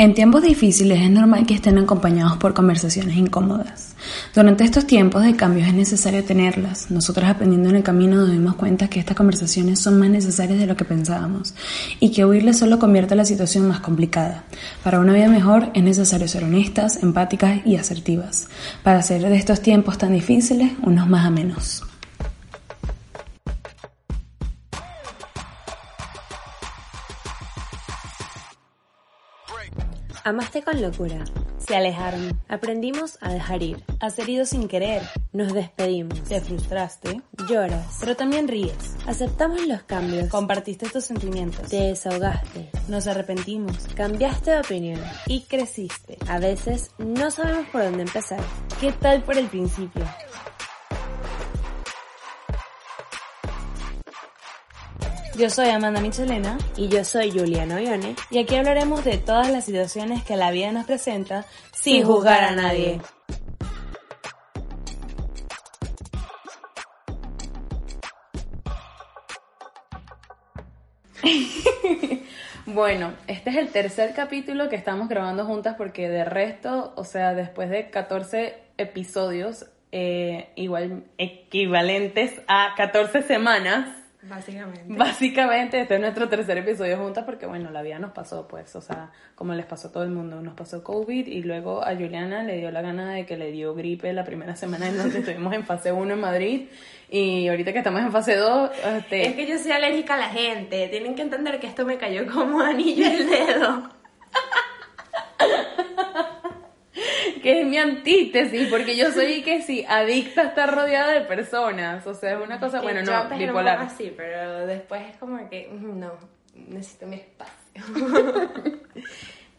En tiempos difíciles es normal que estén acompañados por conversaciones incómodas. Durante estos tiempos de cambios es necesario tenerlas. Nosotros aprendiendo en el camino nos dimos cuenta que estas conversaciones son más necesarias de lo que pensábamos y que huirles solo convierte la situación más complicada. Para una vida mejor es necesario ser honestas, empáticas y asertivas para hacer de estos tiempos tan difíciles unos más a menos. Amaste con locura. Se alejaron. Aprendimos a dejar ir. Has herido sin querer. Nos despedimos. Te frustraste. Lloras. Pero también ríes. Aceptamos los cambios. Compartiste tus sentimientos. Te desahogaste. Nos arrepentimos. Cambiaste de opinión. Y creciste. A veces no sabemos por dónde empezar. ¿Qué tal por el principio? Yo soy Amanda Michelena y yo soy Juliana Ollone y aquí hablaremos de todas las situaciones que la vida nos presenta sin juzgar a nadie. bueno, este es el tercer capítulo que estamos grabando juntas porque de resto, o sea, después de 14 episodios, eh, igual equivalentes a 14 semanas, Básicamente. Básicamente, este es nuestro tercer episodio juntas porque, bueno, la vida nos pasó, pues, o sea, como les pasó a todo el mundo, nos pasó COVID y luego a Juliana le dio la gana de que le dio gripe la primera semana en donde estuvimos en fase 1 en Madrid y ahorita que estamos en fase 2... Este... Es que yo soy alérgica a la gente, tienen que entender que esto me cayó como anillo el dedo. que es mi antítesis, porque yo soy que sí, adicta a estar rodeada de personas. O sea, es una cosa, bueno, no, bipolar. así, pero después es como que, no, necesito mi espacio.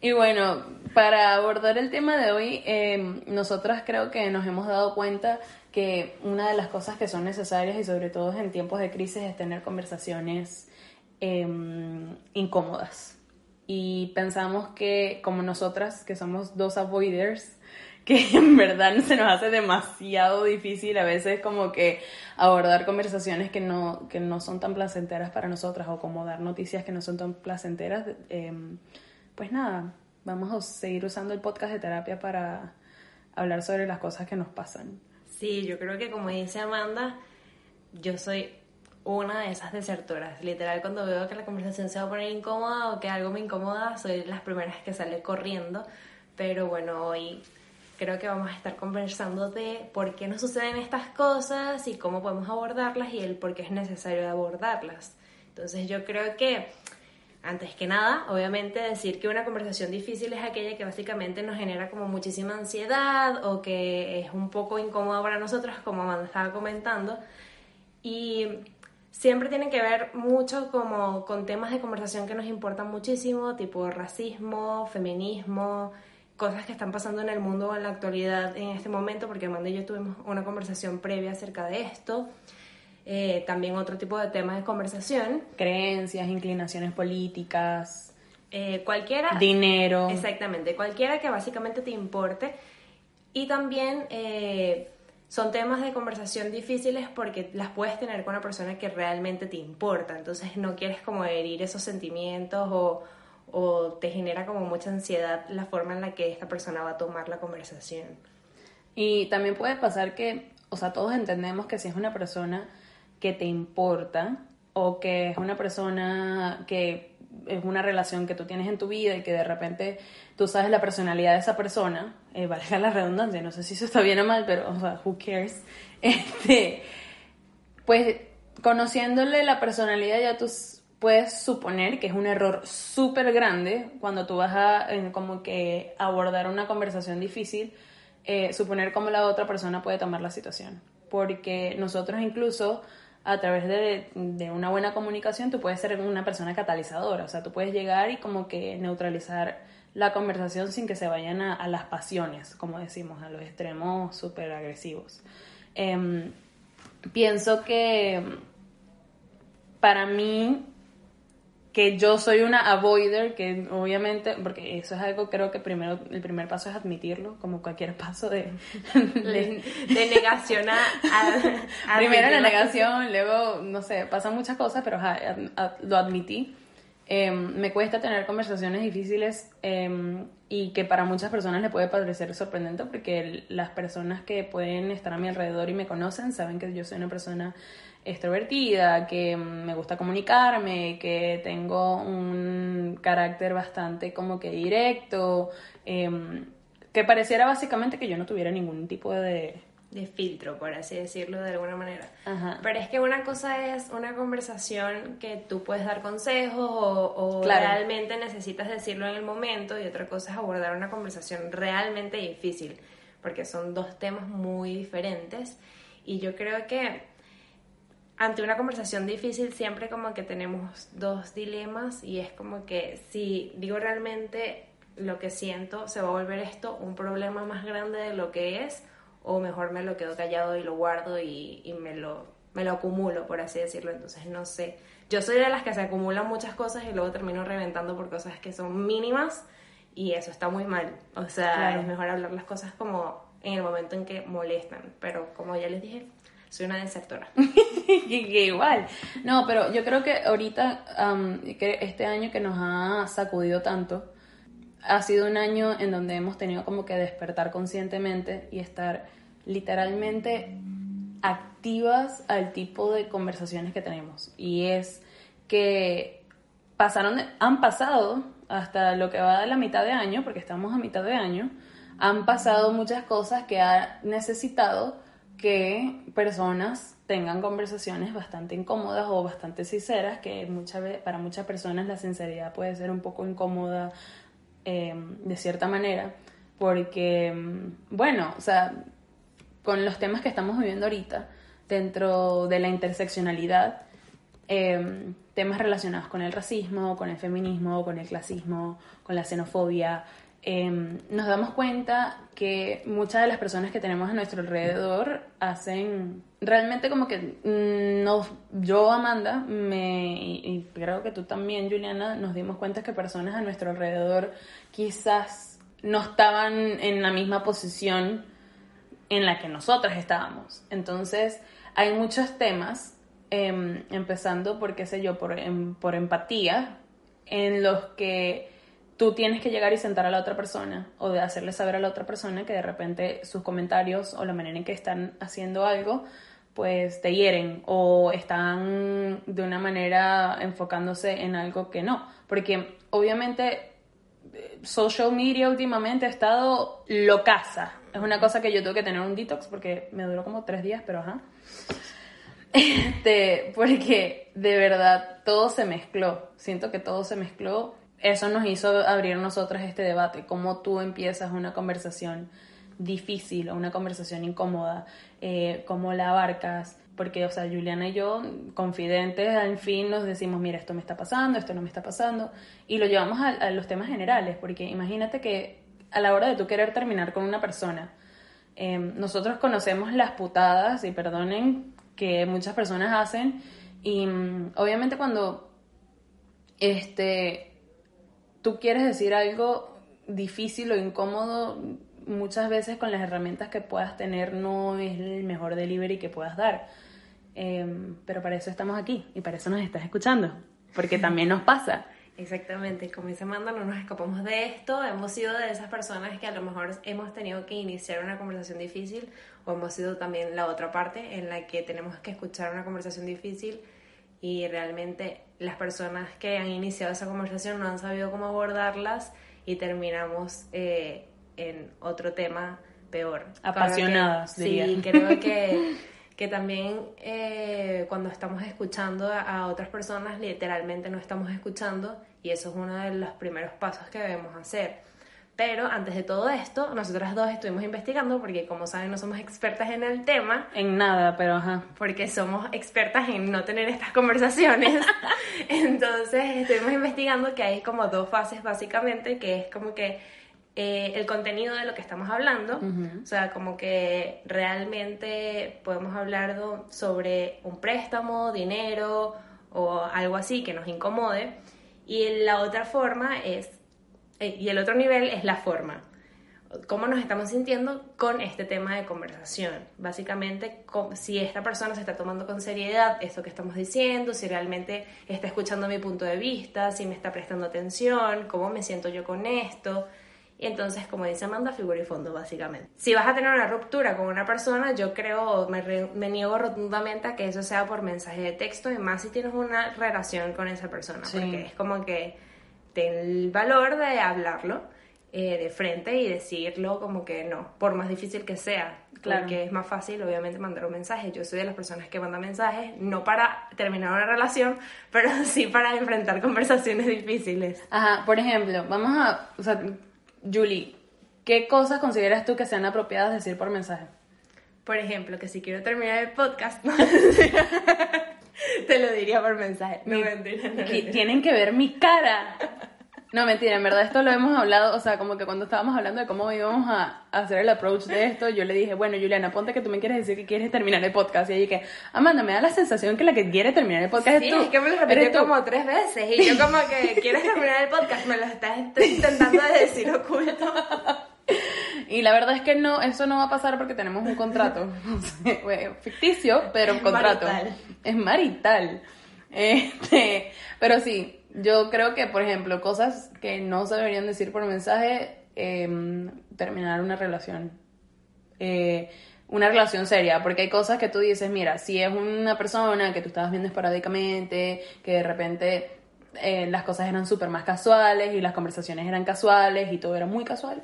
y bueno, para abordar el tema de hoy, eh, nosotras creo que nos hemos dado cuenta que una de las cosas que son necesarias y sobre todo en tiempos de crisis es tener conversaciones em, incómodas. Y pensamos que como nosotras, que somos dos avoiders, que en verdad se nos hace demasiado difícil a veces como que abordar conversaciones que no, que no son tan placenteras para nosotras o como dar noticias que no son tan placenteras, em, pues nada, vamos a seguir usando el podcast de terapia para hablar sobre las cosas que nos pasan. Sí, yo creo que como dice Amanda, yo soy una de esas desertoras. Literal, cuando veo que la conversación se va a poner incómoda o que algo me incomoda, soy las primeras que sale corriendo. Pero bueno, hoy creo que vamos a estar conversando de por qué nos suceden estas cosas y cómo podemos abordarlas y el por qué es necesario abordarlas. Entonces yo creo que, antes que nada, obviamente decir que una conversación difícil es aquella que básicamente nos genera como muchísima ansiedad o que es un poco incómoda para nosotros, como Amanda estaba comentando. Y siempre tiene que ver mucho como con temas de conversación que nos importan muchísimo, tipo racismo, feminismo, cosas que están pasando en el mundo en la actualidad en este momento, porque Amanda y yo tuvimos una conversación previa acerca de esto. Eh, también otro tipo de temas de conversación. Creencias, inclinaciones políticas. Eh, cualquiera. Dinero. Exactamente, cualquiera que básicamente te importe. Y también eh, son temas de conversación difíciles porque las puedes tener con una persona que realmente te importa. Entonces no quieres como herir esos sentimientos o o te genera como mucha ansiedad la forma en la que esta persona va a tomar la conversación. Y también puede pasar que, o sea, todos entendemos que si es una persona que te importa o que es una persona que es una relación que tú tienes en tu vida y que de repente tú sabes la personalidad de esa persona, eh, valga la redundancia, no sé si eso está bien o mal, pero, o sea, who cares, este, pues conociéndole la personalidad ya tú puedes suponer que es un error súper grande cuando tú vas a como que abordar una conversación difícil, eh, suponer cómo la otra persona puede tomar la situación. Porque nosotros incluso a través de, de, una buena comunicación tú puedes ser una persona catalizadora, o sea, tú puedes llegar y como que neutralizar la conversación sin que se vayan a, las pasiones, como decimos, a los extremos súper agresivos. Em, pienso que para mí que yo soy una avoider, que obviamente, porque eso es algo, creo que primero, el primer paso es admitirlo, como cualquier paso de... de, negación a... primero la negación, luego, no sé, pasan muchas cosas, pero lo admití. Em, me cuesta tener conversaciones difíciles em, y que para muchas personas le puede parecer sorprendente porque las personas que pueden estar a mi alrededor y me conocen saben que yo soy una persona extrovertida, que me gusta comunicarme, que tengo un carácter bastante como que directo, em, que pareciera básicamente que yo no tuviera ningún tipo de... De filtro, por así decirlo de alguna manera. Pero es que una cosa es una conversación que tú puedes dar consejos o, o realmente necesitas decirlo en el momento y otra cosa es abordar una conversación realmente difícil, porque son dos temas muy diferentes. Y yo creo que ante una conversación difícil siempre como que tenemos dos dilemas y es como que si digo realmente lo que siento, se va a volver esto un problema más grande de lo que es o mejor me lo quedo callado y lo guardo y, y me, lo, me lo acumulo, por así decirlo. Entonces no sé. Yo soy de las que se acumulan muchas cosas y luego termino reventando por cosas que son mínimas y eso está muy mal. O sea, es mejor hablar las cosas como en el momento en que molestan. Pero como ya les dije, soy una desertora. Igual. No, pero yo creo que ahorita, que este año que nos ha sacudido tanto, ha sido un año en donde hemos tenido como que despertar conscientemente y estar literalmente activas al tipo de conversaciones que tenemos. Y es que pasaron, han pasado hasta lo que va de la mitad de año, porque estamos a mitad de año, han pasado muchas cosas que ha necesitado que personas tengan conversaciones bastante incómodas o bastante sinceras, que muchas para muchas personas la sinceridad puede ser un poco incómoda em, de cierta manera, porque, em, bueno, o sea, con los temas que estamos viviendo ahorita, dentro de la interseccionalidad, em, temas relacionados con el racismo, con el feminismo, con el clasismo, con la xenofobia, Em, nos damos cuenta que muchas de las personas que tenemos a nuestro alrededor hacen realmente como que mm, no, yo Amanda me, y, creo que tú también Juliana nos dimos cuenta que personas a nuestro alrededor quizás no estaban en la misma posición en la que nosotras estábamos. Entonces hay muchos temas em, empezando por qué sé yo por, em, por empatía en los que tú tienes que llegar y sentar a la otra persona o de hacerle saber a la otra persona que de repente sus comentarios o la manera en que están haciendo algo pues te hieren o están de una manera enfocándose en algo que no. Porque obviamente social media últimamente ha estado locaza. Es una cosa que yo tengo que tener un detox porque me duró como tres días, pero ajá. Este, porque de verdad todo se mezcló. Siento que todo se mezcló eso nos hizo abrir nosotras este debate, cómo tú empiezas una conversación difícil o una conversación incómoda, eh, cómo la abarcas, porque, o sea, Juliana y yo, confidentes, al fin nos decimos, mira, esto me está pasando, esto no me está pasando, y lo llevamos a, los temas generales, porque imagínate que a la hora de tú querer terminar con una persona, eh, nosotros conocemos las putadas, y perdonen, que muchas personas hacen, y mm, obviamente cuando este tú quieres decir algo difícil o incómodo, muchas veces con las herramientas que puedas tener no es el mejor delivery que puedas dar. Em, pero para eso estamos aquí y para eso nos estás escuchando, porque también nos pasa. Exactamente, como dice Amanda, no nos escapamos de esto, hemos sido de esas personas que a lo mejor hemos tenido que iniciar una conversación difícil o hemos sido también la otra parte en la que tenemos que escuchar una conversación difícil y realmente las personas que han iniciado esa conversación no han sabido cómo abordarlas y terminamos eh, en otro tema peor. Apasionadas, diría. Sí, creo que, que también eh, cuando estamos escuchando a, otras personas, literalmente no estamos escuchando y eso es uno de los primeros pasos que debemos hacer. Pero antes de todo esto, nosotras dos estuvimos investigando porque como saben no somos expertas en el tema, En nada, pero ajá. porque somos expertas en no tener estas conversaciones. Entonces estuvimos investigando que hay como dos fases básicamente, que es como que eh, el contenido de lo que estamos hablando, o sea, como que realmente podemos hablar do- sobre un préstamo, dinero o algo así que nos incomode. Y la otra forma es, y el otro nivel es la forma cómo nos estamos sintiendo con este tema de conversación. Básicamente, si esta persona se está tomando con seriedad esto que estamos diciendo, si realmente está escuchando mi punto de vista, si me está prestando atención, cómo me siento yo con esto. Y entonces, como dice Amanda, figura y fondo, básicamente. Si vas a tener una ruptura con una persona, yo creo, me, re- me niego rotundamente a que eso sea por mensaje de texto, y más si tienes una relación con esa persona, Sí. porque es como que ten el valor de hablarlo eh, de frente y decirlo como que no, por más difícil que sea, Claro. porque es más fácil obviamente mandar un mensaje. Yo soy de las personas que manda mensajes, no para terminar una relación, pero sí para enfrentar conversaciones difíciles. Ajá, por ejemplo, vamos a, o sea, Julie, ¿qué cosas consideras tú que sean apropiadas decir por mensaje? Por ejemplo, que si quiero terminar el podcast, te lo diría por mensaje. No mentira, no, Que mentira. tienen que ver mi cara. No, mentira, en verdad esto lo hemos hablado, o sea, como que cuando estábamos hablando de cómo íbamos a hacer el approach de esto, yo le dije, bueno, Juliana, ponte que tú me quieres decir que quieres terminar el podcast. Y ella dije, Amanda, me da la sensación que la que quiere terminar el podcast Sí, es tú. es que me lo repitió como tres veces y yo como que quieres terminar el podcast, me lo estás intentando decir oculto. Y la verdad es que no, eso no va a pasar porque tenemos un contrato. Ficticio, pero Es contrato. marital. Es marital. Este, pero sí, yo creo que, por ejemplo, cosas que no se deberían decir por mensaje, em, terminar una relación. Eh, una relación seria, porque hay cosas que tú dices, mira, si es una persona que tú estabas viendo esporádicamente, que de repente eh, las cosas eran súper más casuales y las conversaciones eran casuales y todo era muy casual,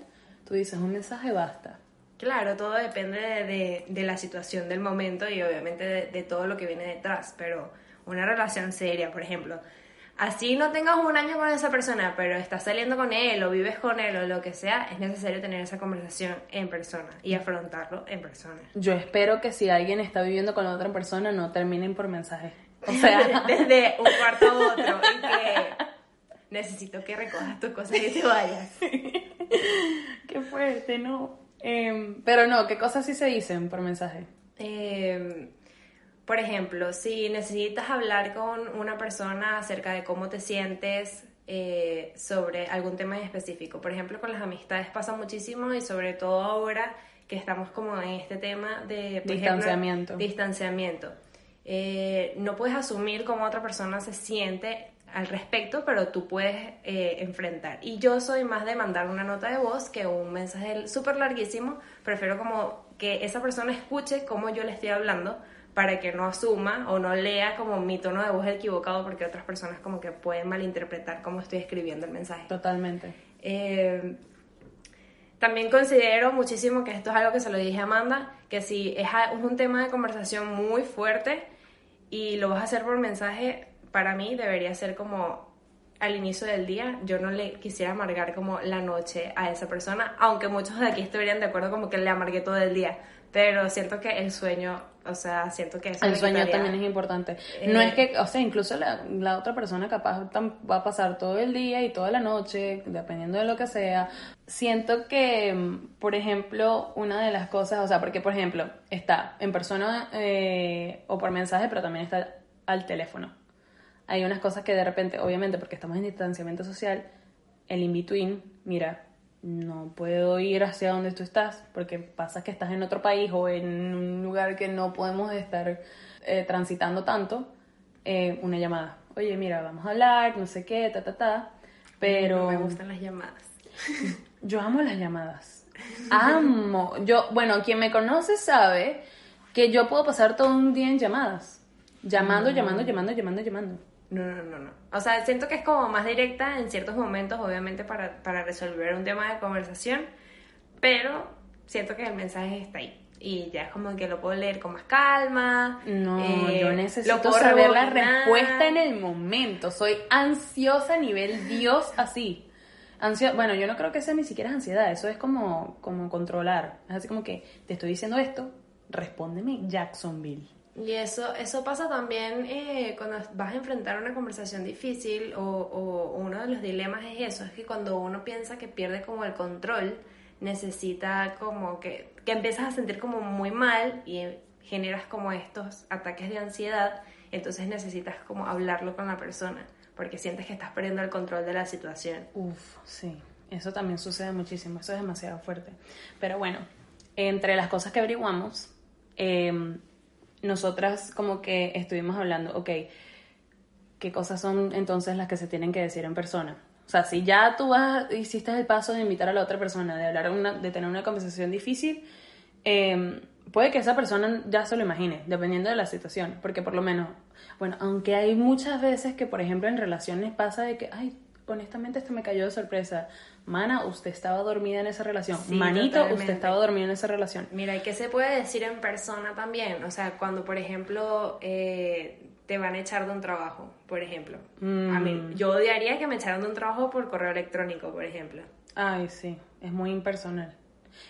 tú dices, un mensaje basta. Claro, todo depende de, de- de la situación del momento y obviamente de, de todo lo que viene detrás, pero una relación seria, por ejemplo, así no tengas un año con esa persona, pero estás saliendo con él o vives con él o lo que sea, es necesario tener esa conversación en persona y afrontarlo en persona. Yo espero que si alguien está viviendo con otra persona no terminen por mensaje. O sea, desde un cuarto a otro y que necesito que recojas tus cosas y te vayas. qué fuerte, ¿no? Em, pero no, ¿qué cosas sí se dicen por mensaje? Eh, por ejemplo, si necesitas hablar con una persona acerca de cómo te sientes eh, sobre algún tema en específico, por ejemplo, con las amistades pasa muchísimo y sobre todo ahora que estamos como en este tema de por ejemplo, Distanciamiento. distanciamiento. Eh, no puedes asumir cómo otra persona se siente al respecto, pero tú puedes eh, enfrentar. Y yo soy más de mandar una nota de voz que un mensaje súper larguísimo. Prefiero como que esa persona escuche cómo yo le estoy hablando para que no asuma o no lea como mi tono de voz equivocado porque otras personas como que pueden malinterpretar cómo estoy escribiendo el mensaje. Totalmente. Eh, también considero muchísimo que esto es algo que se lo dije a Amanda, que si es un tema de conversación muy fuerte y lo vas a hacer por mensaje, para mí debería ser como al inicio del día. Yo no le quisiera amargar como la noche a esa persona, aunque muchos de aquí estarían de acuerdo como que le amargué todo el día. Pero siento que el sueño, o sea, siento que eso El sueño quitaría- también es importante. No Eh, es que, o sea, incluso la, la otra persona capaz tam- va a pasar todo el día y toda la noche, dependiendo de lo que sea. Siento que, mm, por ejemplo, una de las cosas, o sea, porque, por ejemplo, está en persona eh, o por mensaje, pero también está al teléfono. Hay unas cosas que de repente, obviamente, porque estamos en distanciamiento social, el in-between, mira, no puedo ir hacia donde tú estás, porque pasa que estás en otro país o en un lugar que no podemos estar eh, transitando tanto, eh, una llamada. Oye, mira, vamos a hablar, no sé qué, ta, ta, ta. Pero No me gustan las llamadas. yo amo las llamadas. Amo. Yo, bueno, quien me conoce sabe que yo puedo pasar todo un día en llamadas. Llamando, llamando, llamando, llamando, llamando. No, no, no, no. O sea, siento que es como más directa en ciertos momentos, obviamente, para, para resolver un tema de conversación, pero siento que el mensaje está ahí. Y ya es como que lo puedo leer con más calma. No, eh, yo lo necesito puedo saber la respuesta en el momento. Soy ansiosa a nivel Dios así. Ansia, bueno, yo no creo que sea ni siquiera ansiedad, eso es como, como controlar. Es así como que te estoy diciendo esto, respóndeme Jacksonville. Y eso, eso pasa también eh, cuando vas a enfrentar una conversación difícil o, uno de los dilemas es eso, es que cuando uno piensa que pierde como el control, necesita como que, que empiezas a sentir como muy mal y generas como estos ataques de ansiedad, entonces necesitas como hablarlo con la persona, porque sientes que estás perdiendo el control de la situación. Uf, sí, eso también sucede muchísimo, eso es demasiado fuerte. Pero bueno, entre las cosas que averiguamos, eh, nosotras como que estuvimos hablando, ok, ¿qué cosas son entonces las que se tienen que decir en persona? O sea, si ya tú vas, hiciste el paso de invitar a la otra persona, de hablar una, de tener una conversación difícil, em, puede que esa persona ya se lo imagine, dependiendo de la situación, porque por lo menos, bueno, aunque hay muchas veces que, por ejemplo, en relaciones pasa de que, ay, honestamente esto me cayó de sorpresa. Mana, usted estaba dormida en esa relación. Manito, usted estaba dormida en esa relación. Mira, ¿y qué se puede decir en persona también? O sea, cuando, por ejemplo, eh, te van a echar de un trabajo, por ejemplo. A mí, mm. yo odiaría que me echaran de un trabajo por correo electrónico, por ejemplo. Ay, sí, es muy impersonal.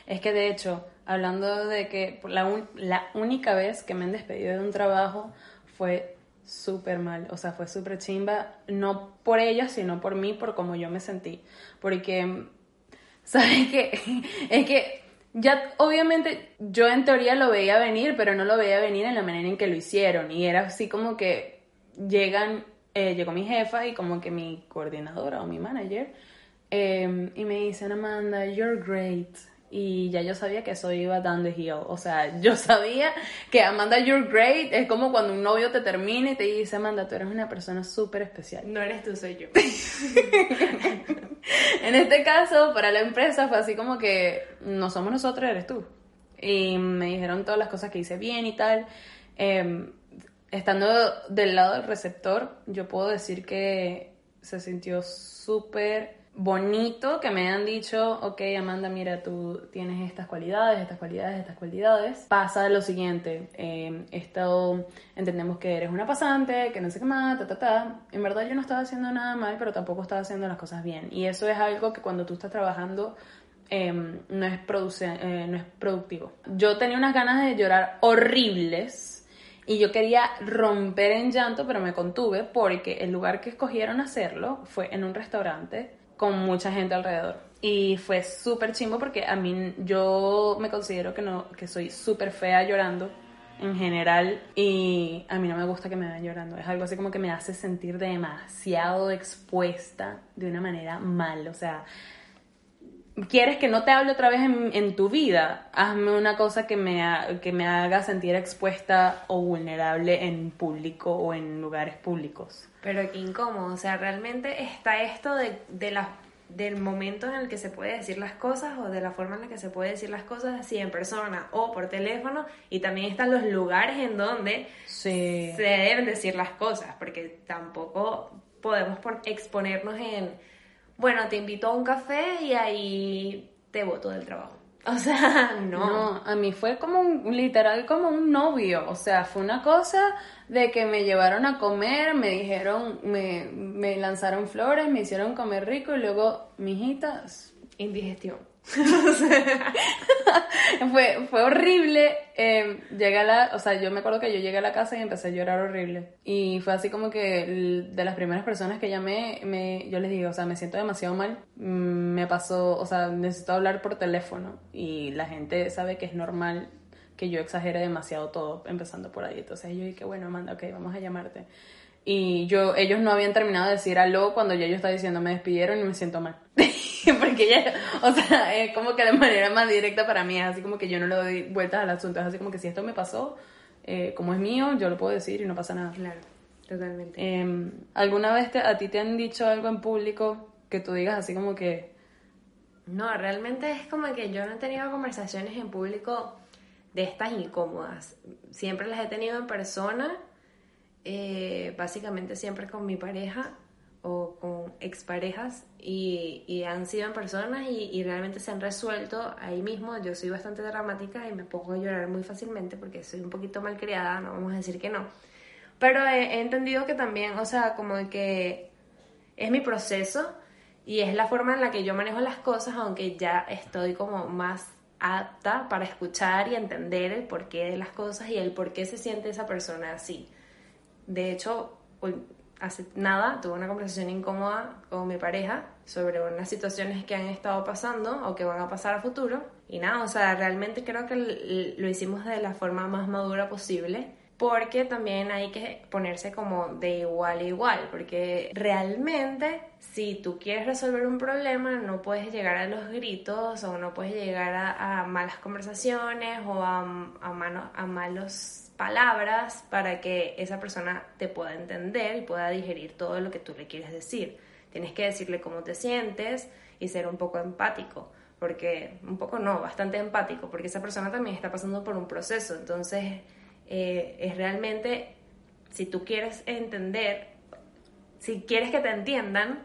Es que de hecho, hablando de que la, la única vez que me han despedido de un trabajo fue súper mal, o sea, fue súper chimba, no por ella, sino por mí, por cómo yo me sentí, porque, ¿sabes qué? Es que ya obviamente yo en teoría lo veía venir, pero no lo veía venir en la manera en que lo hicieron, y era así como que llegan, eh, llegó mi jefa y como que mi coordinadora o mi manager, eh, y me dicen, Amanda, you're great, y ya yo sabía que eso iba down the hill. O sea, yo sabía que Amanda, you're great. Es como cuando un novio te termina y te dice, Amanda, tú eres una persona súper especial. No eres tú, soy yo. en este caso, para la empresa fue así como que no somos nosotros, eres tú. Y me dijeron todas las cosas que hice bien y tal. Em, estando del lado del receptor, yo puedo decir que se sintió súper bonito que me han dicho, ok Amanda, mira, tú tienes estas cualidades, estas cualidades, estas cualidades. Pasa lo siguiente, eh, esto entendemos que eres una pasante, que no sé qué más, ta, ta, ta. En verdad yo no estaba haciendo nada mal, pero tampoco estaba haciendo las cosas bien. Y eso es algo que cuando tú estás trabajando em, no, es eh, no es productivo. Yo tenía unas ganas de llorar horribles. Y yo quería romper en llanto, pero me contuve porque el lugar que escogieron hacerlo fue en un restaurante con mucha gente alrededor. Y fue súper chimbo porque a mí yo me considero que no que soy súper fea llorando en general y a mí no me gusta que me vean llorando. Es algo así como que me hace sentir demasiado expuesta de una manera mal. O sea, quieres que no te hable otra vez en, tu vida, hazme una cosa que me, que me haga sentir expuesta o vulnerable en público o en lugares públicos. Pero qué incómodo, o sea, realmente está esto de, de la, del momento en el que se puede decir las cosas o de la forma en la que se puede decir las cosas así en persona o por teléfono y también están los lugares en donde se deben decir las cosas, porque tampoco podemos exponernos en bueno, te invito a un café y ahí te voto del trabajo. O sea, no. No, a mí fue como un, literal como un novio. O sea, fue una cosa de que me llevaron a comer, me dijeron, me, me lanzaron flores, me hicieron comer rico y luego, mijitas. Indigestión. fue, fue horrible. Eh, llegué a la, o sea, yo me acuerdo que yo llegué a la casa y empecé a llorar horrible. Y fue así como que de las primeras personas que llamé, me, yo les digo, o sea, me siento demasiado mal. Mm, me pasó, o sea, necesito hablar por teléfono. Y la gente sabe que es normal que yo exagere demasiado todo, empezando por ahí. Entonces yo dije, bueno, Amanda, ok, vamos a llamarte. Y yo, ellos no habían terminado de decir algo cuando ya yo estaba diciendo me despidieron y me siento mal. Porque ya, o sea, es como que de manera más directa para mí, es así como que yo no le doy vueltas al asunto, es así como que si esto me pasó, eh, como es mío, yo lo puedo decir y no pasa nada. Claro, totalmente. Em, ¿Alguna vez a ti te han dicho algo en público que tú digas así como que... No, realmente es como que yo no he tenido conversaciones en público de estas incómodas. Siempre las he tenido en persona, eh, básicamente siempre con mi pareja o con exparejas y, y han sido en personas y, realmente se han resuelto ahí mismo. Yo soy bastante dramática y me pongo a llorar muy fácilmente porque soy un poquito malcriada, no vamos a decir que no. Pero he, entendido que también, o sea, como que es mi proceso Y es la forma en la que yo manejo las cosas, aunque ya estoy como más apta para escuchar y entender el porqué de las cosas y el por qué se siente esa persona así. De hecho, hace nada tuve una conversación incómoda con mi pareja sobre unas situaciones que han estado pasando o que van a pasar a futuro. Y nada, o sea, realmente creo que lo hicimos de la forma más madura posible porque también hay que ponerse como de igual a igual, porque realmente si tú quieres resolver un problema no puedes llegar a los gritos o no puedes llegar a, malas conversaciones o a, a, mano, a malos palabras para que esa persona te pueda entender y pueda digerir todo lo que tú le quieres decir. Tienes que decirle cómo te sientes y ser un poco empático, porque un poco no, bastante empático, porque esa persona también está pasando por un proceso, entonces eh, es realmente, si tú quieres entender, si quieres que te entiendan,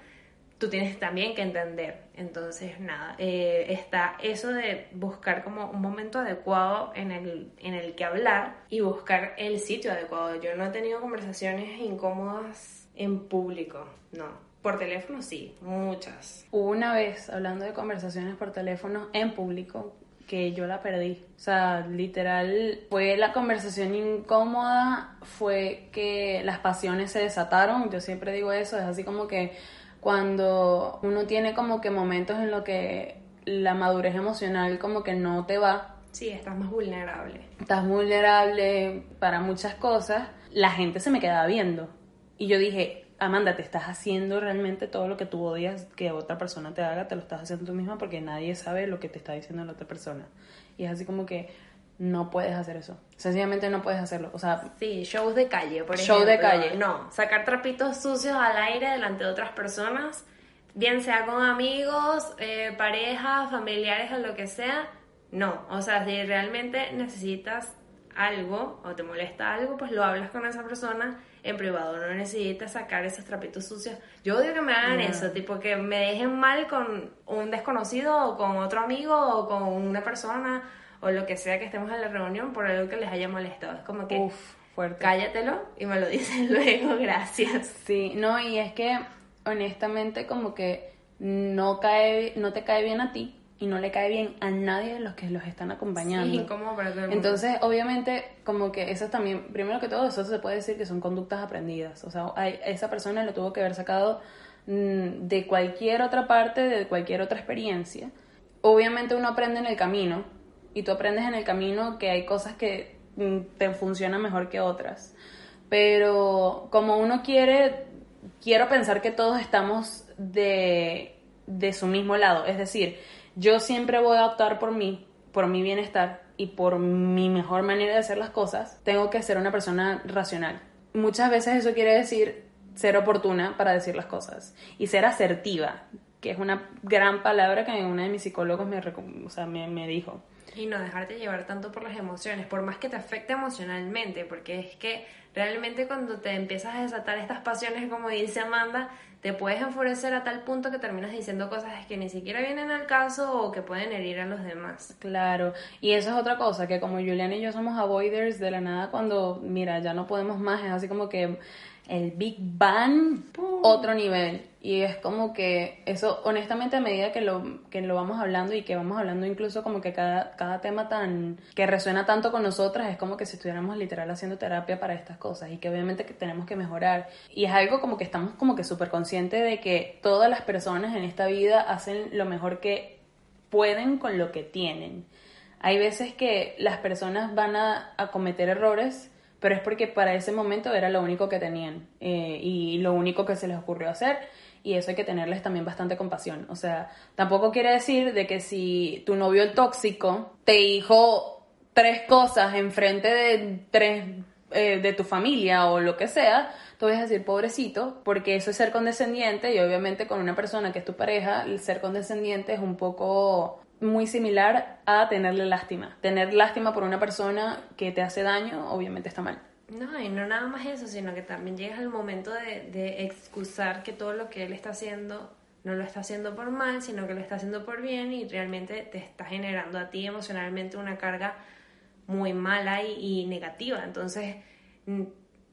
tú tienes también que entender. Entonces, nada, eh, está eso de buscar como un momento adecuado en el, en el que hablar y buscar el sitio adecuado. Yo no he tenido conversaciones incómodas en público, no. Por teléfono sí, muchas. Una vez, hablando de conversaciones por teléfono en público, que yo la perdí. O sea, literal, fue la conversación incómoda, fue que las pasiones se desataron. Yo siempre digo eso, es así como que cuando uno tiene como que momentos en los que la madurez emocional como que no te va. Sí, estás más vulnerable. Estás vulnerable para muchas cosas. La gente se me quedaba viendo. Y yo dije, Amanda, te estás haciendo realmente todo lo que tú odias que otra persona te haga, te lo estás haciendo tú misma porque nadie sabe lo que te está diciendo la otra persona. Y es así como que no puedes hacer eso. Sencillamente no puedes hacerlo. O sea, sí, shows de calle, por ejemplo. Show de calle. No, sacar trapitos sucios al aire delante de otras personas, bien sea con amigos, eh, parejas, familiares o lo que sea. No, o sea, si realmente necesitas algo o te molesta algo, pues lo hablas con esa persona en privado, no necesitas sacar esos trapitos sucios. Yo odio que me hagan eso, tipo que me dejen mal con un desconocido o con otro amigo o con una persona o lo que sea que estemos en la reunión por algo que les haya molestado. Es como que Uf, fuerte. cállatelo y me lo dicen luego, gracias. Sí, no, y es que honestamente como que no cae no te cae bien a ti y no le cae bien a nadie de los que los están acompañando. Sí, incómodo para todo el mundo. Entonces, obviamente, como que eso también, primero que todo, eso se puede decir que son conductas aprendidas. O sea, esa persona lo tuvo que haber sacado mm, de cualquier otra parte, de cualquier otra experiencia. Obviamente uno aprende en el camino y tú aprendes en el camino que hay cosas que mm, te funcionan mejor que otras. Pero como uno quiere, quiero pensar que todos estamos de, de su mismo lado. Es decir, yo siempre voy a optar por mí, por mi bienestar y por mi mejor manera de hacer las cosas, tengo que ser una persona racional. Muchas veces eso quiere decir ser oportuna para decir las cosas y ser asertiva, que es una gran palabra que uno de mis psicólogos me, o me dijo. Y no dejarte llevar tanto por las emociones, por más que te afecte emocionalmente, porque es que realmente cuando te empiezas a desatar estas pasiones, como dice Amanda, te puedes enfurecer a tal punto que terminas diciendo cosas que ni siquiera vienen al caso o que pueden herir a los demás. Claro, y eso es otra cosa, que como Julian y yo somos avoiders de la nada cuando, mira, ya no podemos más, es así como que el Big Bang, otro nivel. Y es como que eso, honestamente, a medida que lo, que lo vamos hablando y que vamos hablando incluso como que cada, cada tema tan que resuena tanto con nosotras, es como que si estuviéramos literal haciendo terapia para estas cosas y que obviamente que tenemos que mejorar. Y es algo como que estamos como que súper conscientes de que todas las personas en esta vida hacen lo mejor que pueden con lo que tienen. Hay veces que las personas van a, a cometer errores pero es porque para ese momento era lo único que tenían eh, y lo único que se les ocurrió hacer y eso hay que tenerles también bastante compasión. O sea, tampoco quiere decir de que si tu novio el tóxico te dijo tres cosas enfrente de tres eh, de tu familia o lo que sea, tú vas a decir pobrecito, porque eso es ser condescendiente y obviamente con una persona que es tu pareja, el ser condescendiente es un poco muy similar a tenerle lástima. Tener lástima por una persona que te hace daño, obviamente está mal. No, y no nada más eso, sino que también llegas al momento de, de excusar que todo lo que él está haciendo no lo está haciendo por mal, sino que lo está haciendo por bien y realmente te está generando a ti emocionalmente una carga muy mala y, y negativa. Entonces,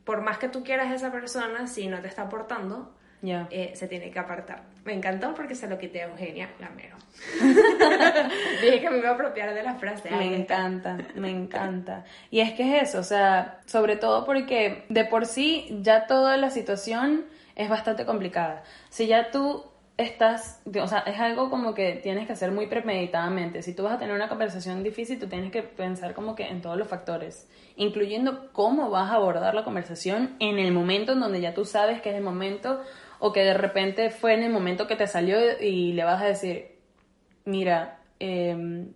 por más que tú quieras a esa persona, si no te está aportando, Ya. eh, se tiene que apartar. Me encantó porque se lo quité a Eugenia Lamero. Dije que me iba a apropiar de la frase. Me encanta, me encanta. Y es que es eso, o sea, sobre todo porque de por sí ya toda la situación es bastante complicada. Si ya tú estás, o sea, es algo como que tienes que hacer muy premeditadamente. Si tú vas a tener una conversación difícil, tú tienes que pensar como que en todos los factores, incluyendo cómo vas a abordar la conversación en el momento en donde ya tú sabes que es el momento o que de repente fue en el momento que te salió y le vas a decir, mira, em,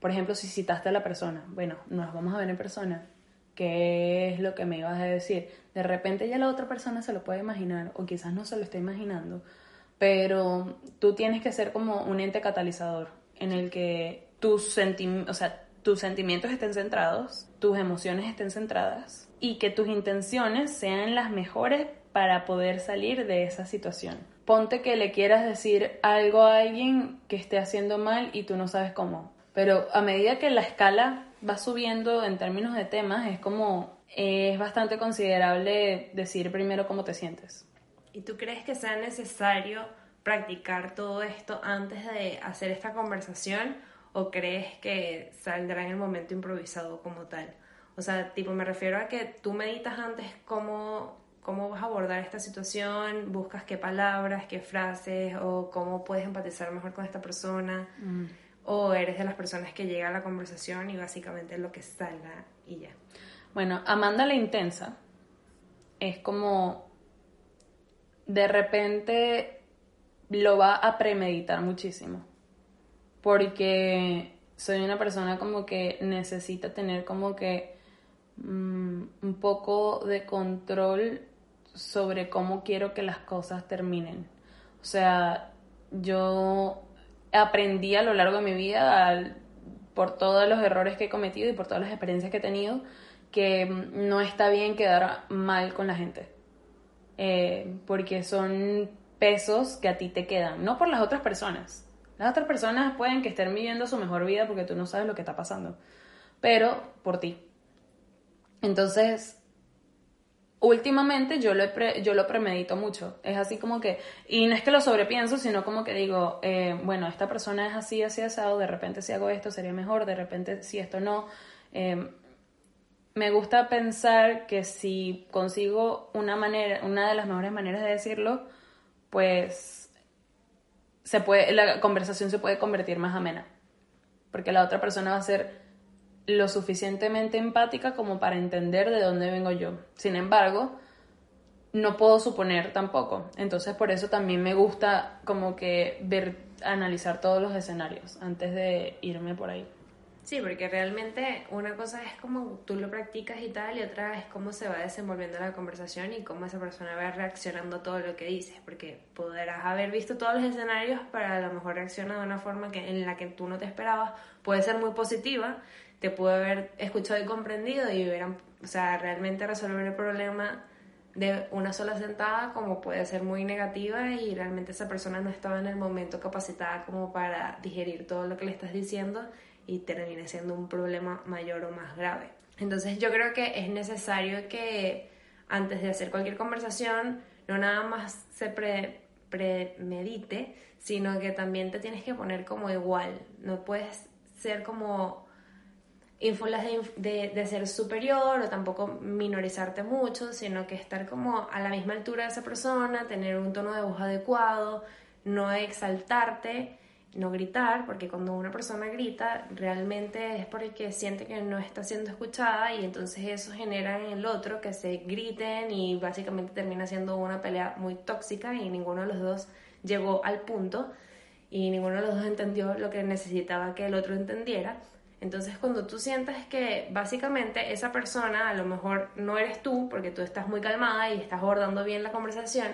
por ejemplo, si citaste a la persona, bueno, nos vamos a ver en persona, ¿qué es lo que me ibas a decir? De repente ya la otra persona se lo puede imaginar o quizás no se lo esté imaginando, pero tú tienes que ser como un ente catalizador en el que tus, senti- o sea, tus sentimientos estén centrados, tus emociones estén centradas y que tus intenciones sean las mejores para poder salir de esa situación. Ponte que le quieras decir algo a alguien que esté haciendo mal y tú no sabes cómo. Pero a medida que la escala va subiendo en términos de temas, es como es bastante considerable decir primero cómo te sientes. ¿Y tú crees que sea necesario practicar todo esto antes de hacer esta conversación o crees que saldrá en el momento improvisado como tal? O sea, tipo, me refiero a que tú meditas antes cómo, cómo vas a abordar esta situación, buscas qué palabras, qué frases o cómo puedes empatizar mejor con esta persona. O eres de las personas que llega a la conversación y básicamente lo que salga y ya. Bueno, Amanda la intensa es como de repente lo va a premeditar muchísimo. Porque soy una persona como que necesita tener como que mm, un poco de control sobre cómo quiero que las cosas terminen. O sea, yo aprendí a lo largo de mi vida, por todos los errores que he cometido y por todas las experiencias que he tenido, que no está bien quedar mal con la gente. Eh, porque son pesos que a ti te quedan, no por las otras personas. Las otras personas pueden que estén viviendo su mejor vida porque tú no sabes lo que está pasando, pero por ti. Entonces, últimamente yo lo, pre- yo lo premedito mucho. Es así como que, y no es que lo sobrepienso, sino como que digo, eh, bueno, esta persona es así, así, asado, de repente si hago esto sería mejor, de repente si esto no. Eh, me gusta pensar que si consigo una manera, una de las mejores maneras de decirlo, pues se puede, la conversación se puede convertir más amena. Porque la otra persona va a ser lo suficientemente empática como para entender de dónde vengo yo. Sin embargo, no puedo suponer tampoco. Entonces por eso también me gusta como que ver, analizar todos los escenarios antes de irme por ahí. Sí, porque realmente una cosa es como tú lo practicas y tal, y otra es cómo se va desenvolviendo la conversación y cómo esa persona va reaccionando a todo lo que dices, porque podrás haber visto todos los escenarios, pero a lo mejor reacciona de una forma que, en la que tú no te esperabas, puede ser muy positiva, te puede haber escuchado y comprendido y hubieran, o sea, realmente resolver el problema de una sola sentada como puede ser muy negativa y realmente esa persona no estaba en el momento capacitada como para digerir todo lo que le estás diciendo y termine siendo un problema mayor o más grave. Entonces yo creo que es necesario que antes de hacer cualquier conversación no nada más se pre- premedite, sino que también te tienes que poner como igual. No puedes ser como ínfulas de, de, de ser superior o tampoco minorizarte mucho, sino que estar como a la misma altura de esa persona, tener un tono de voz adecuado, no exaltarte, no gritar, porque cuando una persona grita realmente es porque siente que no está siendo escuchada y entonces eso genera en el otro que se griten y básicamente termina siendo una pelea muy tóxica y ninguno de los dos llegó al punto y ninguno de los dos entendió lo que necesitaba que el otro entendiera. Entonces cuando tú sientes que básicamente esa persona a lo mejor no eres tú, porque tú estás muy calmada y estás abordando bien la conversación,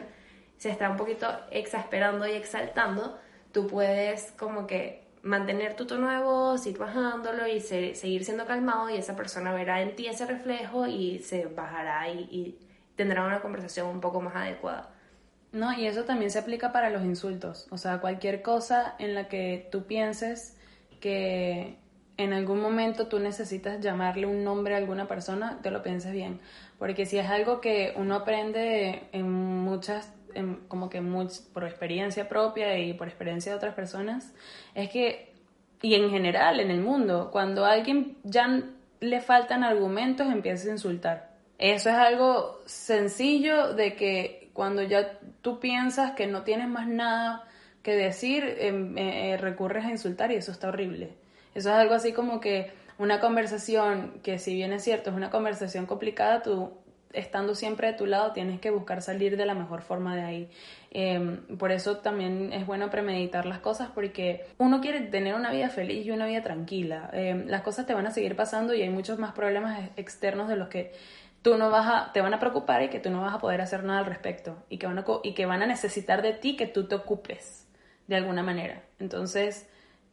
se está un poquito exasperando y exaltando, tú puedes como que mantener tu tono de voz, ir bajándolo y se- seguir siendo calmado y esa persona verá en ti ese reflejo y se bajará y, y tendrá una conversación un poco más adecuada. No, y eso también se aplica para los insultos. O sea, cualquier cosa en la que tú pienses que en algún momento tú necesitas llamarle un nombre a alguna persona, te lo pienses bien. Porque si es algo que uno aprende en muchas como que por experiencia propia y por experiencia de otras personas, es que, y en general en el mundo, cuando a alguien ya le faltan argumentos, empieza a insultar. Eso es algo sencillo de que cuando ya tú piensas que no tienes más nada que decir, em, eh, recurres a insultar y eso está horrible. Eso es algo así como que una conversación que si bien es cierto es una conversación complicada, tú estando siempre de tu lado tienes que buscar salir de la mejor forma de ahí. Em, por eso también es bueno premeditar las cosas porque uno quiere tener una vida feliz y una vida tranquila. Em, las cosas te van a seguir pasando y hay muchos más problemas externos de los que tú no vas a, te van a preocupar y que tú no vas a poder hacer nada al respecto y que van a, y que van a necesitar de ti que tú te ocupes de alguna manera. Entonces,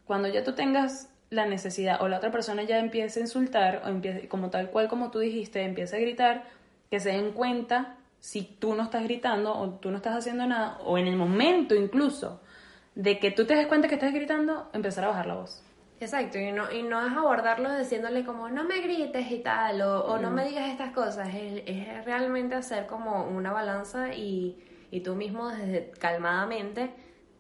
cuando ya tú tengas la necesidad o la otra persona ya empiece a insultar o empiece, como tal cual como tú dijiste, empieza a gritar, que se den cuenta si tú no estás gritando o tú no estás haciendo nada, o en el momento incluso de que tú te des cuenta que estás gritando, empezar a bajar la voz. Exacto, y no, y no es abordarlo diciéndole como no me grites y tal, o, no me digas estas cosas, es, es, realmente hacer como una balanza y, y tú mismo desde calmadamente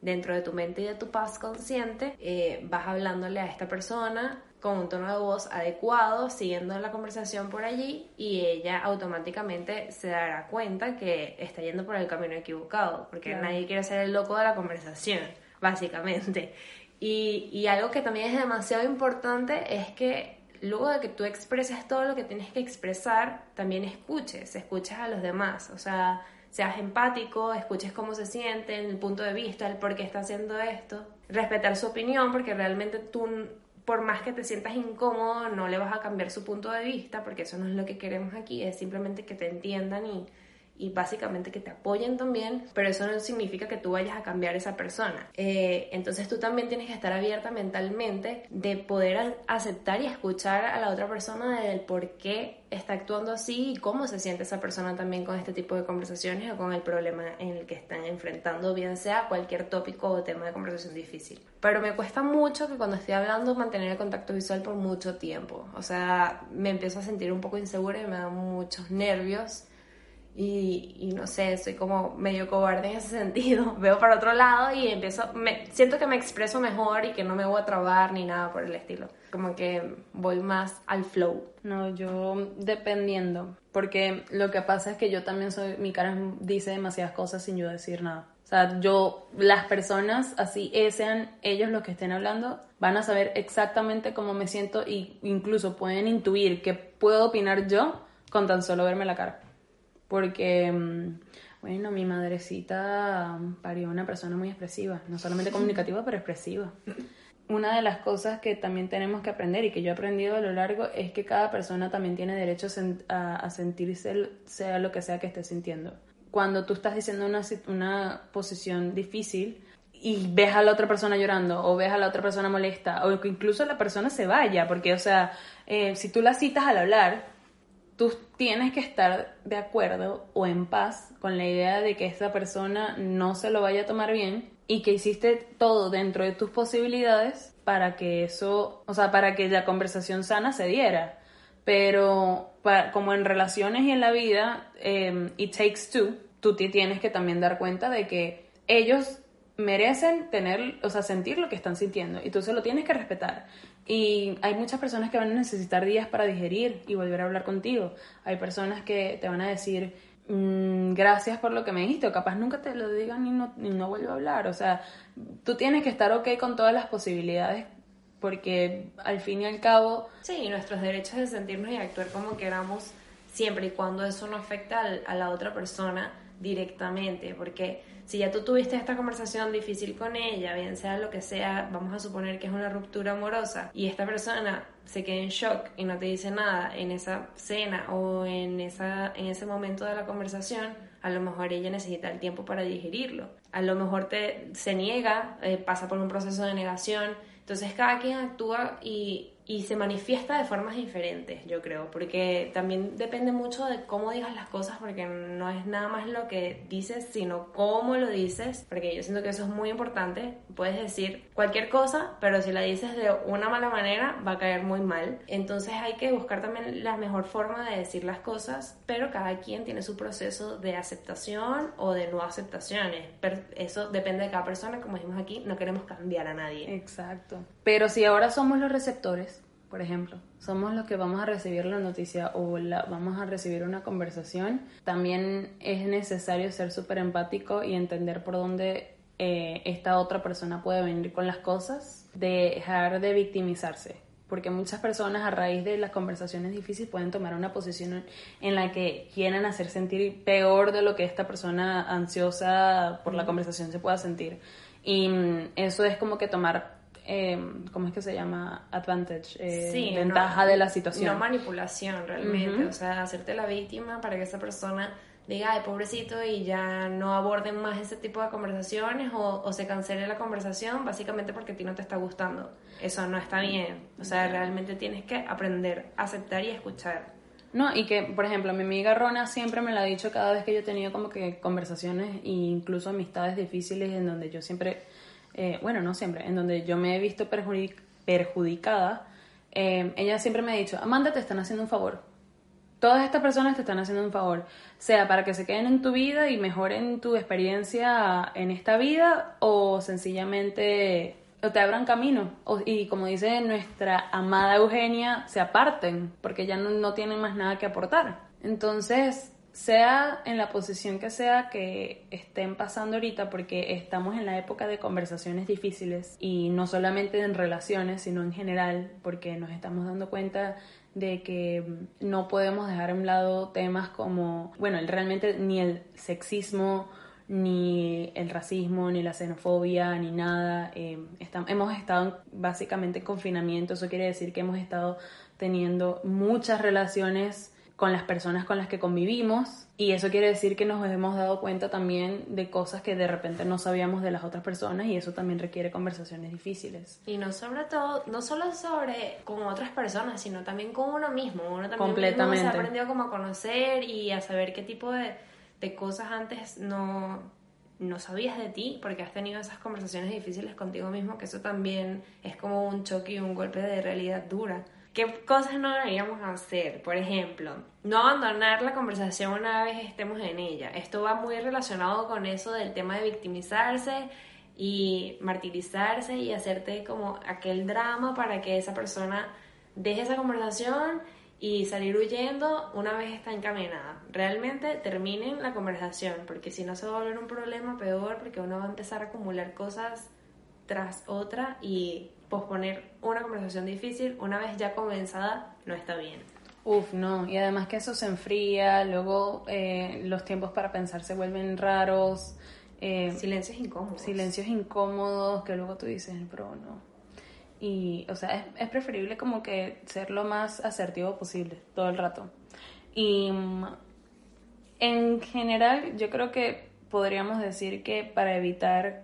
dentro de tu mente y de tu paz consciente, eh, vas hablándole a esta persona con un tono de voz adecuado, siguiendo la conversación por allí y ella automáticamente se dará cuenta que está yendo por el camino equivocado, porque nadie quiere ser el loco de la conversación, básicamente. Y, y algo que también es demasiado importante es que luego de que tú expreses todo lo que tienes que expresar, también escuches, escuches a los demás, o sea, seas empático, escuches cómo se sienten, el punto de vista, el por qué está haciendo esto, respetar su opinión, porque realmente tú, por más que te sientas incómodo, no le vas a cambiar su punto de vista, porque eso no es lo que queremos aquí, es simplemente que te entiendan y y básicamente que te apoyen también, pero eso no significa que tú vayas a cambiar esa persona. Eh, entonces tú también tienes que estar abierta mentalmente de poder aceptar y escuchar a la otra persona del por qué está actuando así y cómo se siente esa persona también con este tipo de conversaciones o con el problema en el que están enfrentando, bien sea cualquier tópico o tema de conversación difícil. Pero me cuesta mucho que cuando estoy hablando mantener el contacto visual por mucho tiempo. O sea, me empiezo a sentir un poco insegura y me dan muchos nervios y, no sé, soy como medio cobarde en ese sentido. Veo para otro lado y empiezo, me, siento que me expreso mejor y que no me voy a trabar ni nada por el estilo. Como que voy más al flow. No, yo dependiendo, porque lo que pasa es que yo también soy, mi cara dice demasiadas cosas sin yo decir nada. O sea, yo, las personas, así sean ellos los que estén hablando, van a saber exactamente cómo me siento e incluso pueden intuir qué puedo opinar yo con tan solo verme la cara porque, mm, bueno, mi madrecita parió una persona muy expresiva, no solamente comunicativa, pero expresiva. Una de las cosas que también tenemos que aprender y que yo he aprendido a lo largo es que cada persona también tiene derecho a, sentirse sea lo que sea que esté sintiendo. Cuando tú estás diciendo una, una posición difícil, y ves a la otra persona llorando o ves a la otra persona molesta o que incluso la persona se vaya, porque, o sea, eh, si tú la citas al hablar, tú tienes que estar de acuerdo o en paz con la idea de que esa persona no se lo vaya a tomar bien y que hiciste todo dentro de tus posibilidades para que eso, o sea, para que la conversación sana se diera. Pero como en relaciones y en la vida, eh, it takes two, tú te tienes que también dar cuenta de que ellos merecen tener, o sea, sentir lo que están sintiendo y tú se lo tienes que respetar. Y hay muchas personas que van a necesitar días para digerir y volver a hablar contigo. Hay personas que te van a decir, mm, gracias por lo que me dijiste, o capaz nunca te lo digan y no, y no vuelvo a hablar. O sea, tú tienes que estar ok con todas las posibilidades porque al fin y al cabo... Sí, nuestros derechos de sentirnos y actuar como queramos siempre y cuando eso no afecta a la otra persona directamente, porque si ya tú tuviste esta conversación difícil con ella, bien sea lo que sea, vamos a suponer que es una ruptura amorosa y esta persona se queda en shock y no te dice nada en esa cena o en, esa, en ese momento de la conversación, a lo mejor ella necesita el tiempo para digerirlo. A lo mejor te, se niega, eh, pasa por un proceso de negación. Entonces cada quien actúa y y se manifiesta de formas diferentes, yo creo, porque también depende mucho de cómo digas las cosas, porque no es nada más lo que dices, sino cómo lo dices, porque yo siento que eso es muy importante. Puedes decir cualquier cosa, pero si la dices de una mala manera, va a caer muy mal. Entonces hay que buscar también la mejor forma de decir las cosas, pero cada quien tiene su proceso de aceptación o de no aceptaciones. Pero eso depende de cada persona, como dijimos aquí, no queremos cambiar a nadie. Exacto. Pero si ahora somos los receptores, por ejemplo, somos los que vamos a recibir la noticia o la, vamos a recibir una conversación, también es necesario ser súper empático y entender por dónde eh, esta otra persona puede venir con las cosas, dejar de victimizarse. Porque muchas personas a raíz de las conversaciones difíciles pueden tomar una posición en la que quieren hacer sentir peor de lo que esta persona ansiosa por la conversación se pueda sentir. Y mm, eso es como que tomar eh, ¿cómo es que se llama? Advantage, eh, ventaja de la situación. No manipulación realmente, o sea, hacerte la víctima para que esa persona diga, ay, pobrecito, y ya no aborden más ese tipo de conversaciones o, o, se cancele la conversación básicamente porque a ti no te está gustando. Eso no está bien. O sea, realmente tienes que aprender a aceptar y escuchar. No, y que, por ejemplo, mi amiga Rona siempre me lo ha dicho cada vez que yo he tenido como que conversaciones e incluso amistades difíciles en donde yo siempre eh, bueno, no siempre, en donde yo me he visto perjudicada, eh, ella siempre me ha dicho, Amanda, te están haciendo un favor. Todas estas personas te están haciendo un favor, sea para que se queden en tu vida y mejoren tu experiencia en esta vida o sencillamente te abran camino y como dice nuestra amada Eugenia, se aparten porque ya no, no tienen más nada que aportar. Entonces, sea en la posición que sea que estén pasando ahorita, porque estamos en la época de conversaciones difíciles y no solamente en relaciones, sino en general, porque nos estamos dando cuenta de que no podemos dejar a un lado temas como, bueno, realmente ni el sexismo, ni el racismo, ni la xenofobia, ni nada. Eh, hemos estado básicamente en confinamiento, eso quiere decir que hemos estado teniendo muchas relaciones con las personas con las que convivimos y eso quiere decir que nos hemos dado cuenta también de cosas que de repente no sabíamos de las otras personas y eso también requiere conversaciones difíciles. Y no sobre todo, no solo sobre con otras personas, sino también con uno mismo. Uno también Completamente. se ha aprendido como a conocer y a saber qué tipo de, de cosas antes no, no sabías de ti porque has tenido esas conversaciones difíciles contigo mismo, que eso también es como un choque y un golpe de realidad dura. ¿Qué cosas no deberíamos hacer? Por ejemplo, no abandonar la conversación una vez estemos en ella. Esto va muy relacionado con eso del tema de victimizarse y martirizarse y hacerte como aquel drama para que esa persona deje esa conversación y salir huyendo una vez está encaminada. Realmente terminen la conversación, porque si no se va a volver un problema peor, porque uno va a empezar a acumular cosas tras otra y posponer una conversación difícil una vez ya comenzada no está bien. Uf, no, y además que eso se enfría, luego eh, los tiempos para pensar se vuelven raros. Eh, silencios incómodos. Silencios incómodos que luego tú dices, pero no. Y, o sea, es, es preferible como que ser lo más asertivo posible todo el rato. Y mm, en general, yo creo que podríamos decir que para evitar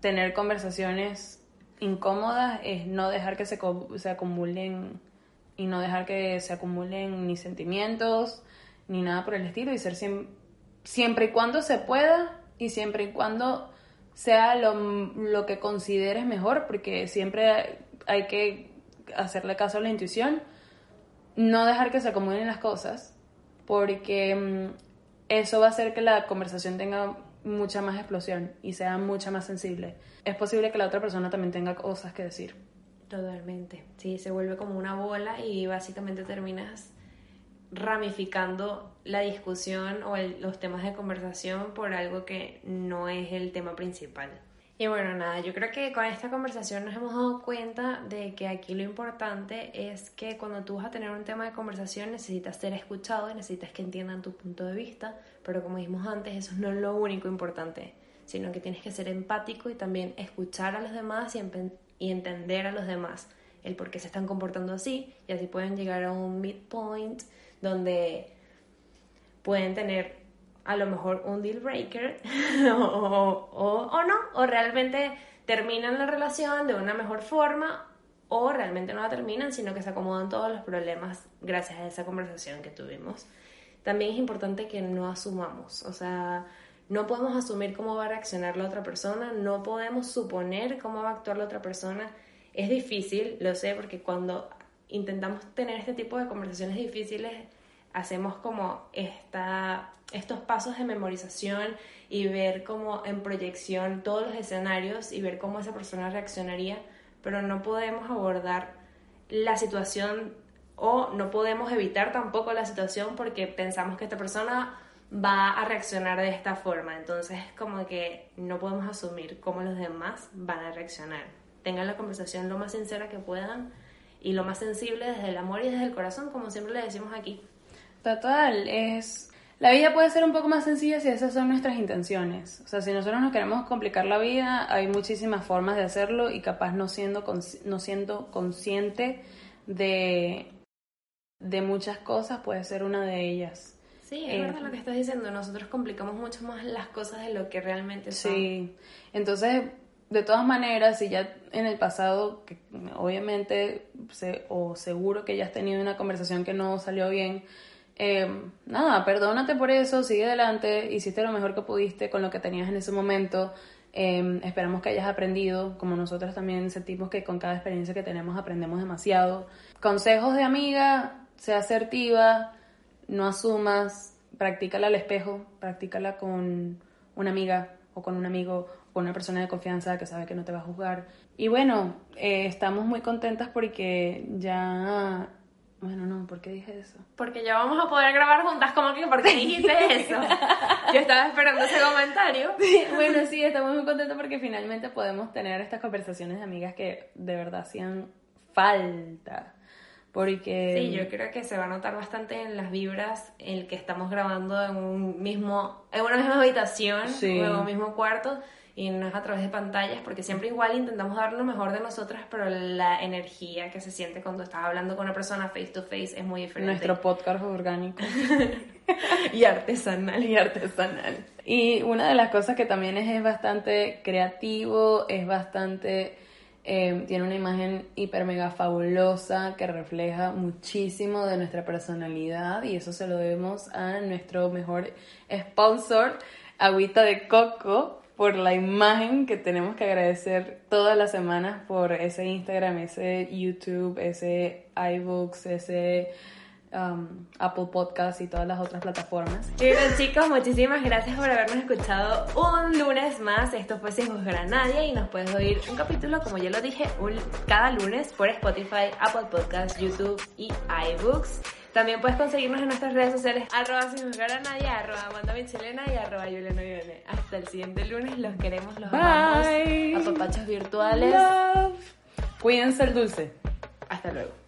tener conversaciones incómodas es no dejar que se, se acumulen y no dejar que se acumulen ni sentimientos ni nada por el estilo y ser siempre, y cuando se pueda y siempre y cuando sea lo, lo, que consideres mejor, porque siempre hay que hacerle caso a la intuición, no dejar que se acumulen las cosas, porque mm, eso va a hacer que la conversación tenga mucha más explosión y sea mucha más sensible, es posible que la otra persona también tenga cosas que decir. Totalmente. Sí, se vuelve como una bola y básicamente terminas ramificando la discusión o los temas de conversación por algo que no es el tema principal. Y bueno, nada, yo creo que con esta conversación nos hemos dado cuenta de que aquí lo importante es que cuando tú vas a tener un tema de conversación necesitas ser escuchado y necesitas que entiendan tu punto de vista, pero como dijimos antes, eso no es lo único importante, sino que tienes que ser empático y también escuchar a los demás y, entender a los demás el por qué se están comportando así y así pueden llegar a un midpoint donde pueden tener a lo mejor un deal breaker o, no, o realmente terminan la relación de una mejor forma o realmente no la terminan, sino que se acomodan todos los problemas gracias a esa conversación que tuvimos. También es importante que no asumamos, o sea, no podemos asumir cómo va a reaccionar la otra persona, no podemos suponer cómo va a actuar la otra persona. Es difícil, lo sé, porque cuando intentamos tener este tipo de conversaciones difíciles, hacemos como esta, estos pasos de memorización y ver como en proyección todos los escenarios y ver cómo esa persona reaccionaría, pero no podemos abordar la situación o no podemos evitar tampoco la situación porque pensamos que esta persona va a reaccionar de esta forma. Entonces, como que no podemos asumir cómo los demás van a reaccionar. Tengan la conversación lo más sincera que puedan y lo más sensible desde el amor y desde el corazón, como siempre le decimos aquí. Total, es... La vida puede ser un poco más sencilla si esas son nuestras intenciones. O sea, si nosotros nos queremos complicar la vida, hay muchísimas formas de hacerlo y capaz no siendo, no siendo consciente de, de muchas cosas puede ser una de ellas. Sí, es verdad lo que estás diciendo. Nosotros complicamos mucho más las cosas de lo que realmente son. Sí, entonces, de todas maneras, si ya en el pasado, que obviamente, o seguro que ya has tenido una conversación que no salió bien, eh, nada, perdónate por eso, sigue adelante, hiciste lo mejor que pudiste con lo que tenías en ese momento. Eh, esperamos que hayas aprendido, como nosotros también sentimos que con cada experiencia que tenemos aprendemos demasiado. Consejos de amiga, sea asertiva, no asumas, practícala al espejo, practícala con una amiga o con un amigo o con una persona de confianza que sabe que no te va a juzgar. Y bueno, eh, estamos muy contentas porque ya bueno, no, ¿por qué dije eso? Porque ya vamos a poder grabar juntas, como que, ¿por qué dijiste eso? Yo estaba esperando ese comentario. bueno, sí, estamos muy contentos porque finalmente podemos tener estas conversaciones de amigas que de verdad hacían falta. Porque... Sí, yo creo que se va a notar bastante en las vibras en el que estamos grabando en un mismo, en una misma habitación, en un mismo cuarto y no es a través de pantallas, porque siempre igual intentamos dar lo mejor de nosotras, pero la energía que se siente cuando estás hablando con una persona face to face es muy diferente. Nuestro podcast orgánico. y artesanal. Y artesanal. Y una de las cosas que también es, es bastante creativo, es bastante... Eh, tiene una imagen hiper mega fabulosa que refleja muchísimo de nuestra personalidad y eso se lo debemos a nuestro mejor sponsor, Agüita de Coco, por la imagen que tenemos que agradecer todas las semanas por ese Instagram, ese YouTube, ese iBooks, ese um, Apple Podcast y todas las otras plataformas. Y bien chicos, muchísimas gracias por habernos escuchado un lunes más. Esto fue Sin Juzgar a Nadie y nos puedes oír un capítulo, como ya lo dije, cada lunes por Spotify, Apple Podcast, YouTube y iBooks. También puedes conseguirnos en nuestras redes sociales, arroba sin juzgar a nadie, arroba Amanda Michelena y arroba Juliana Hasta el siguiente lunes, los queremos, los amamos. A papachos virtuales. Cuídense el dulce. Hasta luego.